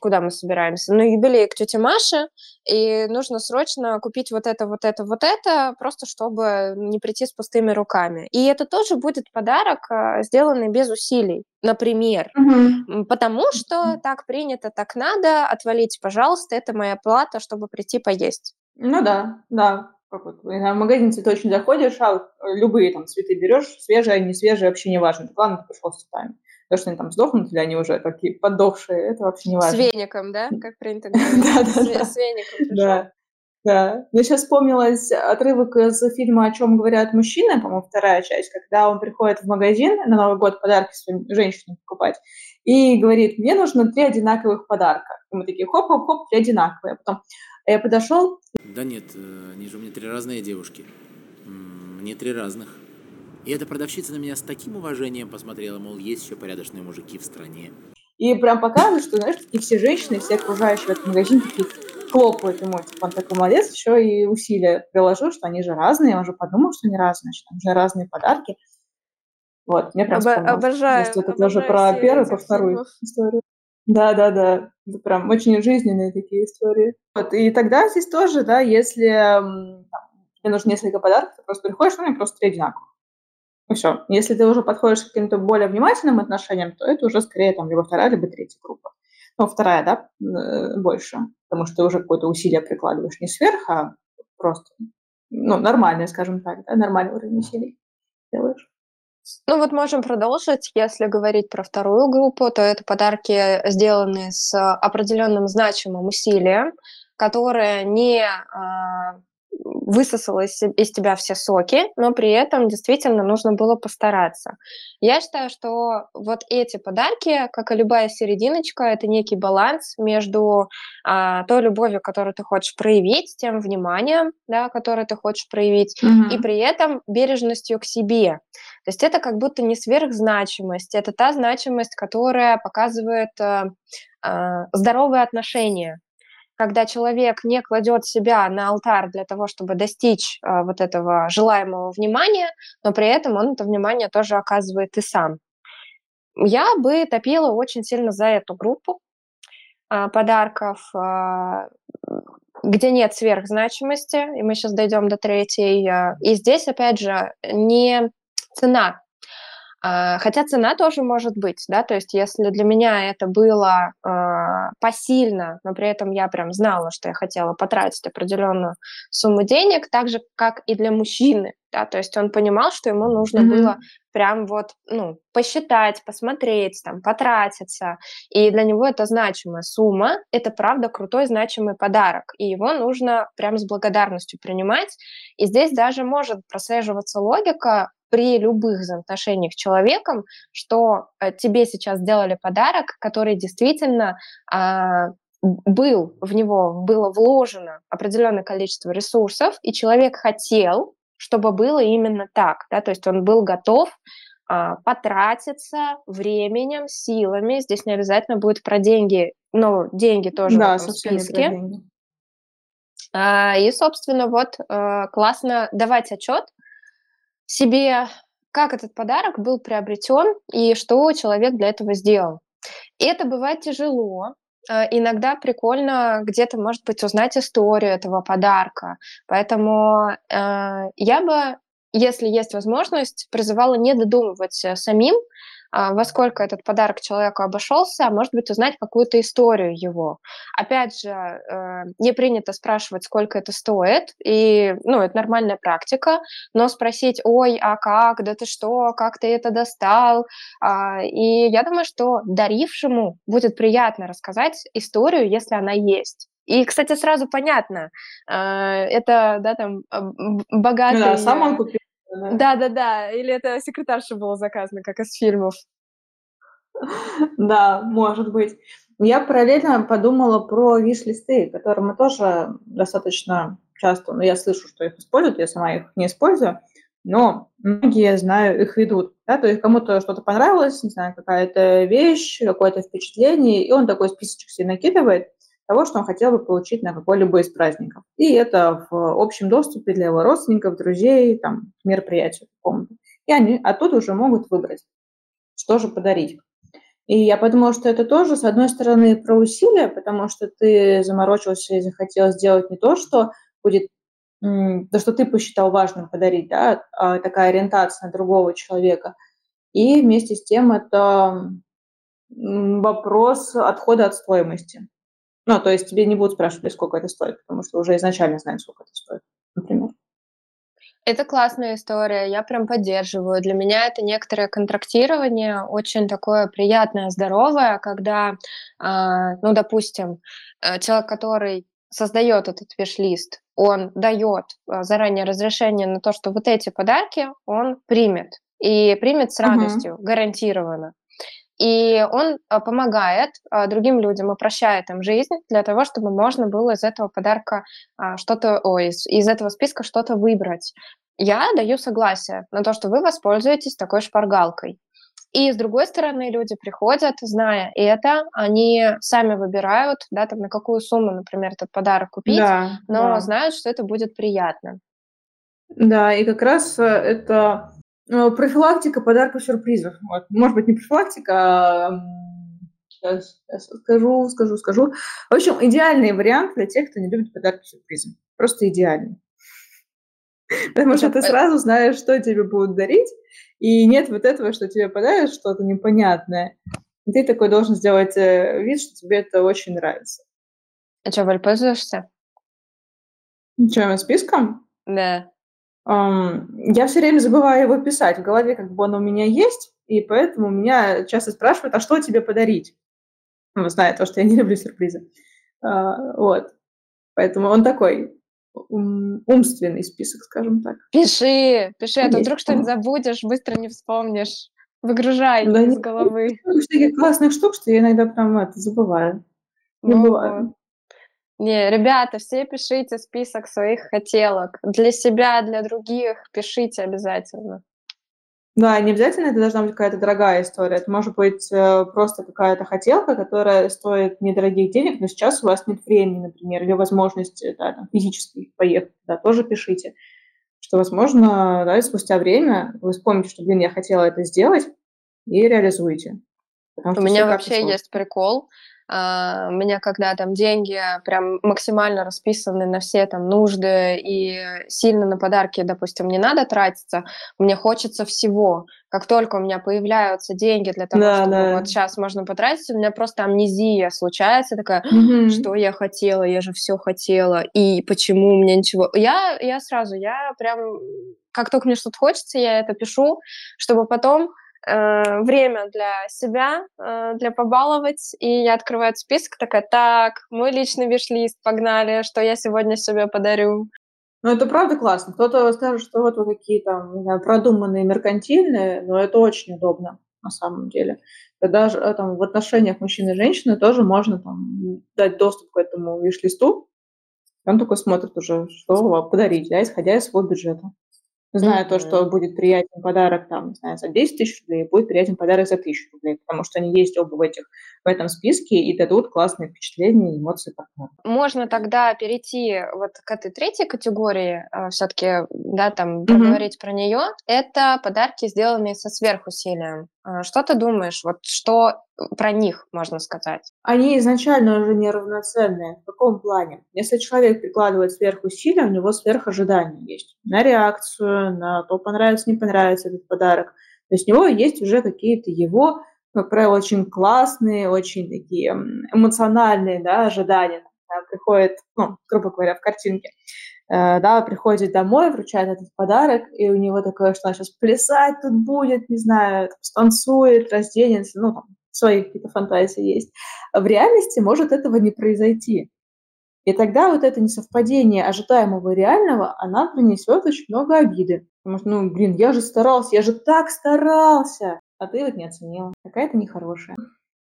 куда мы собираемся? На юбилей к тете Маше, и нужно срочно купить вот это, вот это, вот это, просто чтобы не прийти с пустыми руками. И это тоже будет подарок, а, сделанный без усилий, например. Угу. Потому что так принято, так надо, отвалите, пожалуйста, это моя плата, чтобы прийти поесть. Ну да, да. Как вот, в магазин цветочный заходишь, а любые там цветы берешь, свежие, не свежие, вообще не важно. Главное, ты пришел с цветами. То, что они там сдохнут, или они уже такие подохшие, это вообще не важно. С веником, да? Как принято говорить. (laughs) Да, да, С веником Да. Да. Мне сейчас вспомнилась отрывок из фильма «О чем говорят мужчины», по-моему, вторая часть, когда он приходит в магазин на Новый год подарки своим женщинам покупать и говорит, мне нужно три одинаковых подарка. И мы такие, хоп-хоп-хоп, три одинаковые. А потом я подошел. Да нет, э, они же у меня три разные девушки. Мне три разных. И эта продавщица на меня с таким уважением посмотрела, мол, есть еще порядочные мужики в стране. И прям показывает, что, знаешь, такие все женщины, все окружающие в этом магазине такие хлопают ему, типа, он такой молодец, еще и усилия приложил, что они же разные, он же подумал, что они разные, что там же разные подарки. Вот, мне прям Об- Обожаю. Что это тоже про первую, про вторую историю. Да, да, да. Это прям очень жизненные такие истории. Вот, и тогда здесь тоже, да, если там, тебе нужно несколько подарков, ты просто приходишь, ну, и просто три одинаковых. И все. Если ты уже подходишь к каким-то более внимательным отношениям, то это уже скорее там либо вторая, либо третья группа. ну, вторая, да, э, больше, потому что ты уже какое-то усилие прикладываешь не сверх, а просто, ну, нормальное, скажем так, да, нормальный уровень усилий делаешь. Ну вот можем продолжить. Если говорить про вторую группу, то это подарки, сделанные с определенным значимым усилием, которые не а, высосала из, из тебя все соки, но при этом действительно нужно было постараться. Я считаю, что вот эти подарки, как и любая серединочка, это некий баланс между а, той любовью, которую ты хочешь проявить, тем вниманием, да, которое ты хочешь проявить, mm-hmm. и при этом бережностью к себе. То есть это как будто не сверхзначимость, это та значимость, которая показывает а, а, здоровые отношения когда человек не кладет себя на алтарь для того, чтобы достичь э, вот этого желаемого внимания, но при этом он это внимание тоже оказывает и сам. Я бы топила очень сильно за эту группу э, подарков, э, где нет сверхзначимости, и мы сейчас дойдем до третьей. Э, и здесь, опять же, не цена хотя цена тоже может быть, да, то есть если для меня это было э, посильно, но при этом я прям знала, что я хотела потратить определенную сумму денег, так же, как и для мужчины, да, то есть он понимал, что ему нужно mm-hmm. было прям вот, ну, посчитать, посмотреть, там, потратиться, и для него это значимая сумма, это правда крутой значимый подарок, и его нужно прям с благодарностью принимать, и здесь даже может прослеживаться логика при любых взаимоотношениях с человеком, что э, тебе сейчас сделали подарок, который действительно э, был в него, было вложено определенное количество ресурсов, и человек хотел, чтобы было именно так, да, то есть он был готов э, потратиться временем, силами. Здесь не обязательно будет про деньги, но деньги тоже да, в этом списке. А, и, собственно, вот э, классно давать отчет себе, как этот подарок был приобретен и что человек для этого сделал. И это бывает тяжело. Э, иногда прикольно где-то, может быть, узнать историю этого подарка. Поэтому э, я бы, если есть возможность, призывала не додумывать э, самим, во сколько этот подарок человеку обошелся, а может быть, узнать какую-то историю его. Опять же, э, не принято спрашивать, сколько это стоит, и, ну, это нормальная практика, но спросить, ой, а как, да ты что, как ты это достал, а, и я думаю, что дарившему будет приятно рассказать историю, если она есть. И, кстати, сразу понятно, э, это, да, там, богатый... Ну да, сам он купил да-да-да, или это секретарша было заказано, как из фильмов. (laughs) Да, может быть. Я параллельно подумала про виш-листы, которые мы тоже достаточно часто, ну, я слышу, что их используют, я сама их не использую, но многие, знаю, их ведут. Да? То есть кому-то что-то понравилось, не знаю, какая-то вещь, какое-то впечатление, и он такой списочек себе накидывает, того, что он хотел бы получить на какой-либо из праздников. И это в общем доступе для его родственников, друзей, там, мероприятию какому-то. И они оттуда уже могут выбрать, что же подарить. И я подумала, что это тоже, с одной стороны, про усилия, потому что ты заморочился и захотел сделать не то, что будет то, что ты посчитал важным подарить, да, а такая ориентация на другого человека. И вместе с тем это вопрос отхода от стоимости. Ну, то есть тебе не будут спрашивать, сколько это стоит, потому что уже изначально знают, сколько это стоит, например. Это классная история, я прям поддерживаю. Для меня это некоторое контрактирование, очень такое приятное, здоровое, когда, э, ну, допустим, э, человек, который создает этот виш-лист, он дает э, заранее разрешение на то, что вот эти подарки он примет. И примет с радостью, uh-huh. гарантированно. И он а, помогает а, другим людям, упрощает им жизнь для того, чтобы можно было из этого подарка а, что-то, ой, из, из этого списка что-то выбрать. Я даю согласие на то, что вы воспользуетесь такой шпаргалкой. И с другой стороны, люди приходят, зная это, они сами выбирают, да, там на какую сумму, например, этот подарок купить, да, но да. знают, что это будет приятно. Да, и как раз э, это профилактика подарков сюрпризов. Вот. Может быть, не профилактика, а сейчас, сейчас скажу, скажу, скажу. В общем, идеальный вариант для тех, кто не любит подарки сюрпризы. Просто идеальный. Потому что ты сразу знаешь, что тебе будут дарить, и нет вот этого, что тебе подарят что-то непонятное. И ты такой должен сделать э, вид, что тебе это очень нравится. А что, Валь, пользуешься? Чем, списком? Да. Я все время забываю его писать. В голове как бы он у меня есть, и поэтому меня часто спрашивают, а что тебе подарить? Ну, зная то, что я не люблю сюрпризы. Uh, вот. Поэтому он такой ум, умственный список, скажем так. Пиши, пиши, а то вдруг что-нибудь забудешь, быстро не вспомнишь. Выгружай да из головы. Таких классных штук, что я иногда прям это забываю. Не ну. Не, ребята, все пишите список своих хотелок. Для себя, для других пишите обязательно. Да, не обязательно это должна быть какая-то дорогая история. Это может быть э, просто какая-то хотелка, которая стоит недорогих денег, но сейчас у вас нет времени, например, или возможности да, там, физически поехать, да, тоже пишите. Что, возможно, да, спустя время вы вспомните, что, блин, я хотела это сделать, и реализуете. У меня вообще есть прикол. Uh, у меня когда там деньги прям максимально расписаны на все там нужды и сильно на подарки, допустим, не надо тратиться, мне хочется всего. Как только у меня появляются деньги для того, да, чтобы да. вот сейчас можно потратить, у меня просто амнезия случается такая, mm-hmm. что я хотела, я же все хотела, и почему у меня ничего. Я, я сразу, я прям, как только мне что-то хочется, я это пишу, чтобы потом э, время для себя, э, для побаловать, и я открываю список, такая, так, мой личный виш-лист, погнали, что я сегодня себе подарю. Ну, это правда классно. Кто-то скажет, что вот вы какие там, продуманные, меркантильные, но это очень удобно на самом деле. Даже э, там, в отношениях мужчины и женщины тоже можно там, дать доступ к этому виш-листу. Он такой смотрит уже, что подарить, да, исходя из своего бюджета зная mm-hmm. то, что будет приятен подарок там, не знаю, за 10 тысяч рублей, будет приятен подарок за тысячу рублей, потому что они есть оба в, этих, в этом списке и дадут классные впечатления и эмоции партнера. Можно тогда перейти вот к этой третьей категории, э, все-таки, да, там, поговорить mm-hmm. про нее. Это подарки, сделанные со сверхусилием. Э, что ты думаешь, вот что про них можно сказать? Они изначально уже неравноценные. В каком плане? Если человек прикладывает сверхусилия, у него сверхожидания есть на реакцию, на то, понравится, не понравится этот подарок. То есть у него есть уже какие-то его, как правило, очень классные, очень такие эмоциональные да, ожидания. Да, приходит, ну, грубо говоря, в картинке. Э, да, приходит домой, вручает этот подарок, и у него такое, что он сейчас плясать тут будет, не знаю, станцует, разденется, ну, там, свои какие-то фантазии есть. В реальности может этого не произойти. И тогда вот это несовпадение ожидаемого и реального, она принесет очень много обиды. Потому что, ну, блин, я же старался, я же так старался, а ты вот не оценила. Какая-то нехорошая.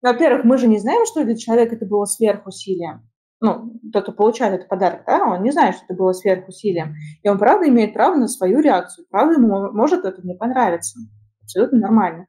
Во-первых, мы же не знаем, что для человека это было сверхусилием ну, тот, кто получает этот подарок, да, он не знает, что это было сверхусилием. И он, правда, имеет право на свою реакцию. Правда, ему может это не понравиться. Абсолютно нормально.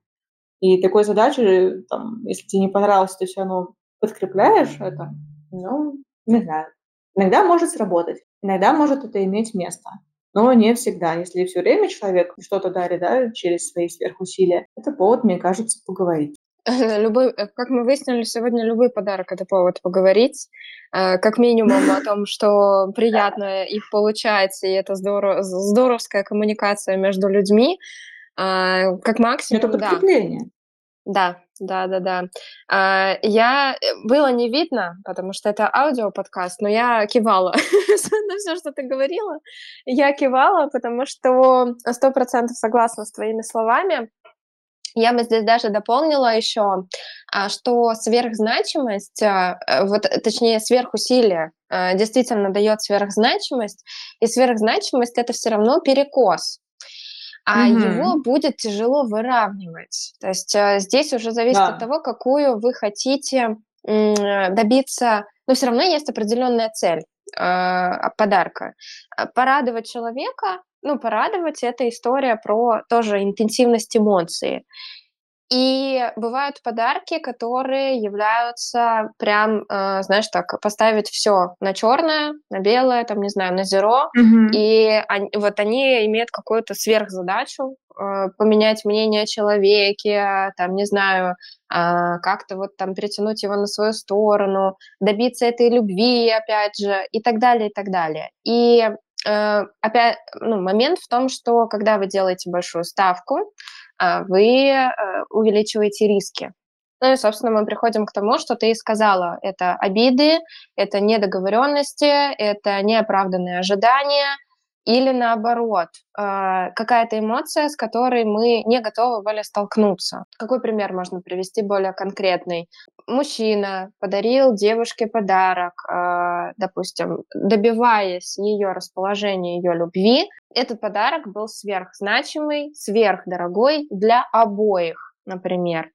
И такой задачи, там, если тебе не понравилось, ты все равно подкрепляешь это, ну, не знаю. Иногда может сработать, иногда может это иметь место, но не всегда. Если все время человек что-то дарит да, через свои сверхусилия, это повод, мне кажется, поговорить. (laughs) Любой, э, как мы выяснили сегодня, любой подарок это повод поговорить, э, как минимум о том, что приятно их получать, и это здоров, здоровская коммуникация между людьми, а, как максимум, это подкрепление. Да, да, да, да. Я э, было не видно, потому что это аудиоподкаст, но я кивала (laughs) на все, что ты говорила. Я кивала, потому что сто процентов согласна с твоими словами. Я бы здесь даже дополнила еще, а, что сверхзначимость, а, э, вот, точнее, сверхусилие а, действительно дает сверхзначимость, и сверхзначимость это все равно перекос, а угу. его будет тяжело выравнивать. То есть здесь уже зависит да. от того, какую вы хотите добиться, но все равно есть определенная цель подарка. Порадовать человека ну, порадовать, это история про тоже интенсивность эмоций. И бывают подарки, которые являются прям, э, знаешь, так, поставить все на черное, на белое, там, не знаю, на зеро, mm-hmm. и они, вот они имеют какую-то сверхзадачу э, поменять мнение о человеке, там, не знаю, э, как-то вот там перетянуть его на свою сторону, добиться этой любви, опять же, и так далее, и так далее. И Э, опять, ну, момент в том, что когда вы делаете большую ставку, вы э, увеличиваете риски. Ну и, собственно, мы приходим к тому, что ты и сказала. Это обиды, это недоговоренности, это неоправданные ожидания – или наоборот, э, какая-то эмоция, с которой мы не готовы были столкнуться. Какой пример можно привести более конкретный? Мужчина подарил девушке подарок, э, допустим, добиваясь ее расположения, ее любви. Этот подарок был сверхзначимый, сверхдорогой для обоих например,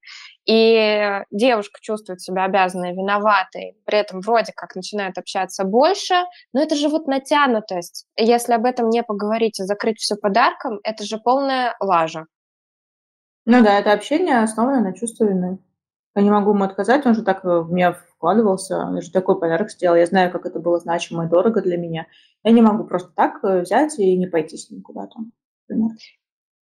и девушка чувствует себя обязанной, виноватой, при этом вроде как начинает общаться больше, но это же вот натянутость. Если об этом не поговорить и закрыть все подарком, это же полная лажа. Ну да, это общение основано на чувстве вины. Я не могу ему отказать, он же так в меня вкладывался, он же такой подарок сделал, я знаю, как это было значимо и дорого для меня. Я не могу просто так э, взять и не пойти с ним куда-то.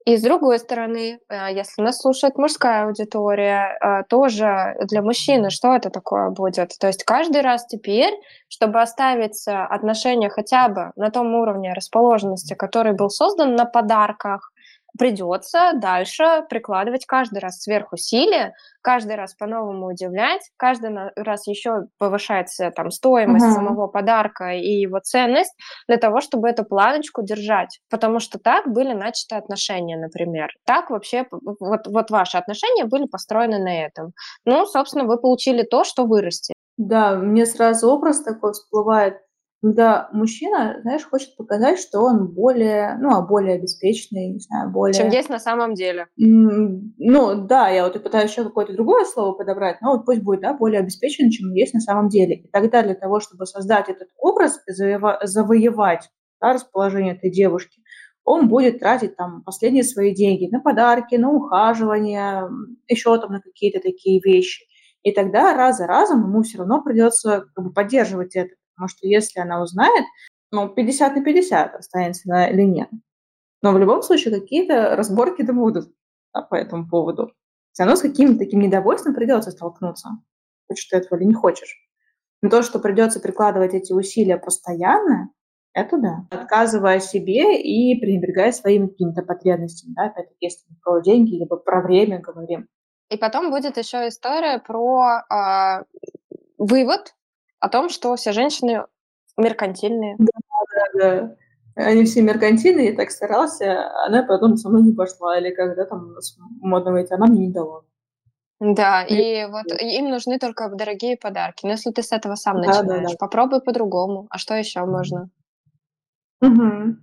И с другой стороны, э, если нас слушает мужская аудитория, э, тоже для мужчины что это такое будет? То есть каждый раз теперь, чтобы оставить отношения хотя бы на том уровне расположенности, который был создан на подарках, придется дальше прикладывать каждый раз сверхусилия, каждый раз по-новому удивлять, каждый раз еще повышается там стоимость uh-huh. самого подарка и его ценность для того, чтобы эту планочку держать. Потому что так были начаты отношения, например. Так вообще, вот, вот ваши отношения были построены на этом. Ну, собственно, вы получили то, что вырасти. Да, мне сразу образ такой всплывает когда мужчина, знаешь, хочет показать, что он более, ну, а более обеспеченный, не знаю, более... Чем есть на самом деле. Ну, да, я вот и пытаюсь еще какое-то другое слово подобрать, но вот пусть будет, да, более обеспеченный, чем есть на самом деле. И тогда для того, чтобы создать этот образ и завоевать да, расположение этой девушки, он будет тратить там последние свои деньги на подарки, на ухаживание, еще там на какие-то такие вещи. И тогда раз за разом ему все равно придется как бы, поддерживать это. Потому что если она узнает, ну, 50 на 50 останется она или нет. Но в любом случае какие-то разборки да будут да, по этому поводу. Все равно с каким-то таким недовольством придется столкнуться. Хочешь ты этого или не хочешь. Но то, что придется прикладывать эти усилия постоянно, это да. Отказывая себе и пренебрегая своими какими-то потребностями. Да? Опять-таки, если мы про деньги, либо про время говорим. И потом будет еще история про э, вывод, о том, что все женщины меркантильные. Да, да, да. Они все меркантильные, я так старался, она потом со мной не пошла, или когда там модно выйти, она мне не дала. Да, и, вот им нужны только дорогие подарки. Но если ты с этого сам да, начинаешь, да, да. попробуй по-другому. А что еще можно? Угу.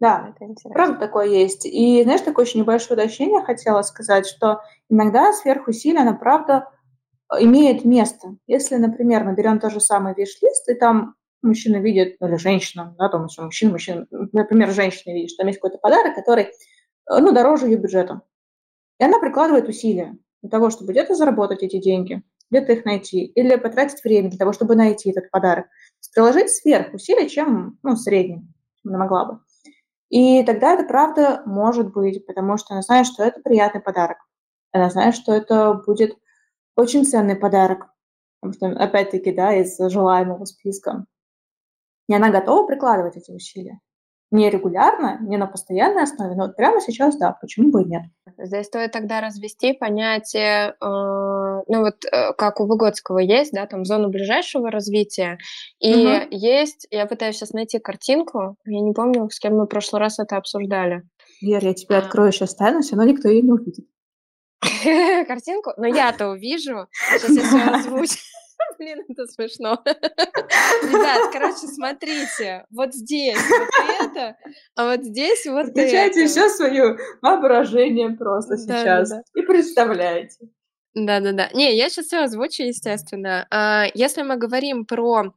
Да, правда такое есть. И знаешь, такое очень небольшое уточнение хотела сказать, что иногда сверхусилие, она правда имеет место. Если, например, мы берем тот же самый виш-лист, и там мужчина видит, ну, или женщина, да, там еще мужчина, мужчина, например, женщина видит, что там есть какой-то подарок, который, э, ну, дороже ее бюджета. И она прикладывает усилия для того, чтобы где-то заработать эти деньги, где-то их найти, или потратить время для того, чтобы найти этот подарок. Приложить сверх усилий, чем, ну, средним, чем она могла бы. И тогда это правда может быть, потому что она знает, что это приятный подарок. Она знает, что это будет очень ценный подарок, потому что, опять-таки, да, из желаемого списка. И она готова прикладывать эти усилия. Не регулярно, не на постоянной основе, но вот прямо сейчас, да, почему бы и нет. Здесь стоит тогда развести понятие, э, ну вот э, как у Выгодского есть, да, там зону ближайшего развития, и угу. есть, я пытаюсь сейчас найти картинку, я не помню, с кем мы в прошлый раз это обсуждали. Вера, я тебе а. открою сейчас тайну, все равно никто ее не увидит. (laughs) картинку, но я-то увижу. Сейчас я все озвучу. (laughs) Блин, это смешно. Ребят, короче, смотрите, вот здесь вот это, а вот здесь вот Включайте это. все свое воображение просто сейчас да, да. и представляете. Да-да-да. Не, я сейчас все озвучу, естественно. А, если мы говорим про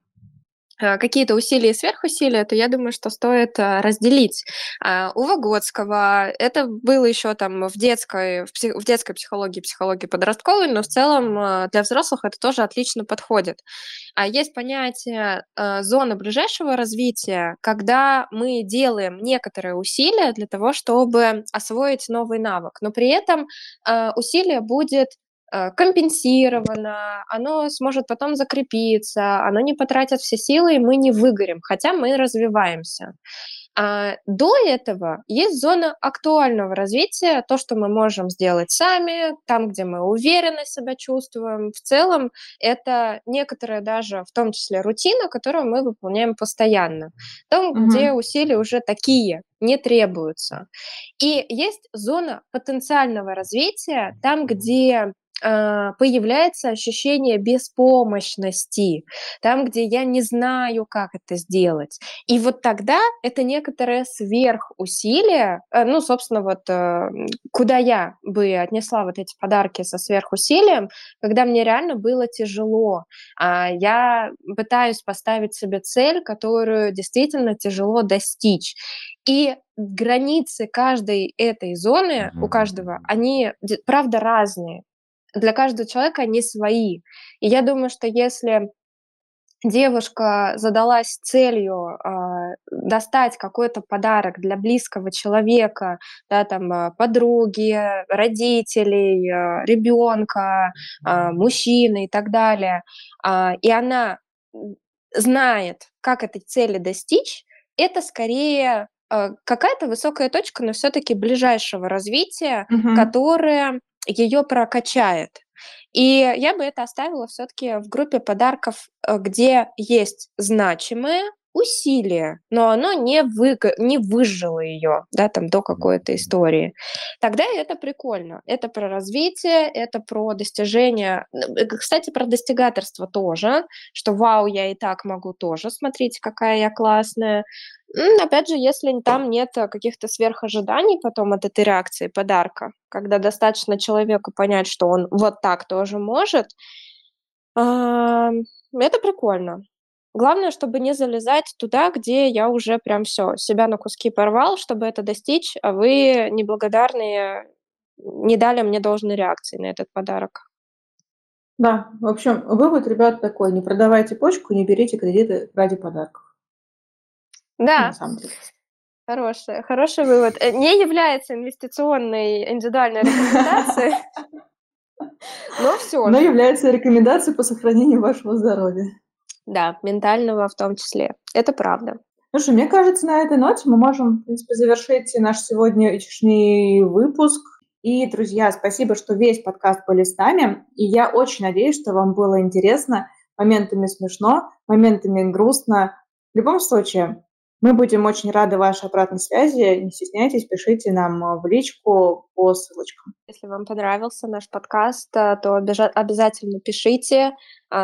какие-то усилия и сверхусилия, то я думаю, что стоит э, разделить. А, у Выгодского это было еще там в детской, в, псих, в детской психологии, психологии подростковой, но в целом э, для взрослых это тоже отлично подходит. А есть понятие зоны ближайшего развития, когда мы делаем некоторые усилия для того, чтобы освоить новый навык, но при этом усилие будет Э, компенсировано, оно сможет потом закрепиться, оно не потратит все силы, и мы не выгорим, хотя мы развиваемся. А до этого есть зона актуального развития, то, что мы можем сделать сами, там, где мы уверенно себя чувствуем. В целом это некоторая даже, в том числе, рутина, которую мы выполняем постоянно. Там, угу. где усилия уже такие, не требуются. И есть зона потенциального развития, там, где появляется ощущение беспомощности, там, где я не знаю, как это сделать. И вот тогда это некоторое сверхусилие, э, ну, собственно, вот э, куда я бы отнесла вот эти подарки со сверхусилием, когда мне реально было тяжело. А, я пытаюсь поставить себе цель, которую действительно тяжело достичь. И границы каждой этой зоны, у каждого, они, правда, разные для каждого человека они свои. И я думаю, что если девушка задалась целью э, достать какой-то подарок для близкого человека, да, там э, подруги, родителей, э, ребенка, э, мужчины и так далее, э, и она знает, как этой цели достичь, это скорее э, какая-то высокая точка, но все-таки ближайшего развития, угу. которая ее прокачает. И я бы это оставила все-таки в группе подарков, э, где есть значимые усилие, но оно не, вы, не выжило ее, да, там, до какой-то истории. Тогда это прикольно. Это про развитие, это про достижение. Э, кстати, про достигаторство тоже, что вау, я и так могу тоже, смотрите, какая я классная. Опять же, если там нет каких-то сверхожиданий потом от этой реакции подарка, когда достаточно человеку понять, что он вот так тоже может, это прикольно. Главное, чтобы не залезать туда, где я уже прям все себя на куски порвал, чтобы это достичь, а вы неблагодарные не дали мне должной реакции на этот подарок. Да, в общем, вывод, ребят, такой: не продавайте почку, не берите кредиты ради подарков. Да. На самом деле. Хороший, хороший вывод. Э, не является инвестиционной индивидуальной рекомендацией, (laughs) но все. Но является рекомендацией по сохранению вашего здоровья. Да, ментального в том числе. Это правда. Слушай, мне кажется, на этой ноте мы можем, в принципе, завершить наш сегодняшний выпуск. И, друзья, спасибо, что весь подкаст были с нами. И я очень надеюсь, что вам было интересно, моментами смешно, моментами грустно. В любом случае, мы будем очень рады вашей обратной связи. Не стесняйтесь, пишите нам э, в личку по ссылочкам. Если вам понравился наш подкаст, э, то обязательно пишите,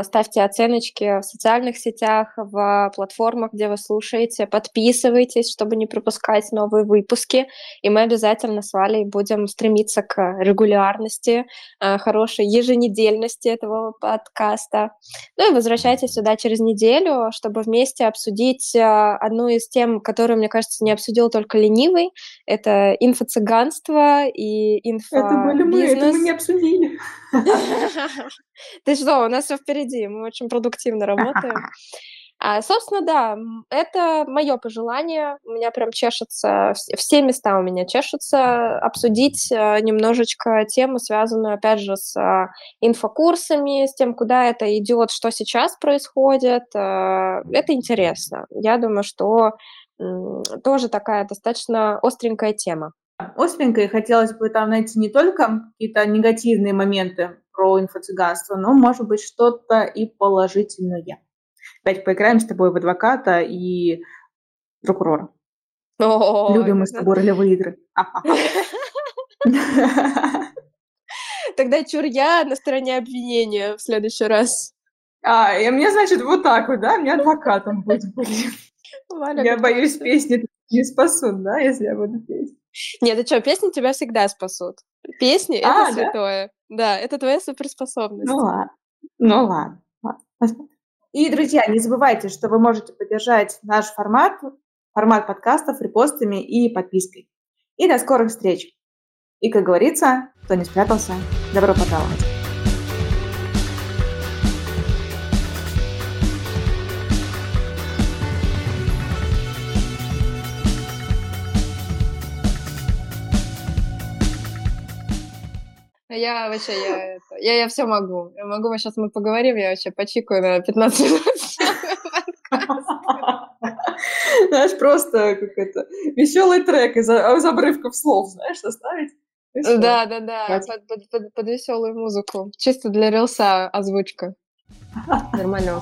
ставьте оценочки в социальных сетях, в платформах, где вы слушаете, подписывайтесь, чтобы не пропускать новые выпуски, и мы обязательно с Валей будем стремиться к регулярности, а, хорошей еженедельности этого подкаста. Ну и возвращайтесь сюда через неделю, чтобы вместе обсудить а, одну из тем, которую, мне кажется, не обсудил только ленивый. Это инфо-цыганство и инфо Это были мы, это мы не обсудили. (laughs) Ты что, у нас все впереди, мы очень продуктивно работаем. (laughs) А, собственно, да, это мое пожелание. У меня прям чешется, все места у меня чешутся обсудить э, немножечко тему, связанную, опять же, с а, инфокурсами, с тем, куда это идет, что сейчас происходит. Э, это интересно. Я думаю, что тоже такая достаточно остренькая тема. Остренькая, хотелось бы там найти не только какие-то негативные моменты про инфо-цыганство, но, может быть, что-то и положительное. Опять поиграем с тобой в адвоката и прокурора. О, Любим мы с тобой ролевые игры. Тогда чур я на стороне обвинения в следующий раз. А, и мне, значит, вот так вот, да? Мне адвокатом (laughs) будет, Я боюсь, песни не спасут, да, если я буду петь. Нет, ты что, песни тебя всегда спасут. Песни — а, это святое. Да? это твоя суперспособность. Ну ладно. Ну ладно. И, друзья, не забывайте, что вы можете поддержать наш формат, формат подкастов репостами и подпиской. И до скорых встреч. И, как говорится, кто не спрятался, добро пожаловать. Я вообще, я, я, я все могу. Я могу, сейчас мы поговорим, я вообще почикаю на 15 минут. Знаешь, просто как это, веселый трек из, из обрывков слов, знаешь, составить. Да, да, да, под, под, под, под веселую музыку. Чисто для рилса озвучка. (laughs) Нормально.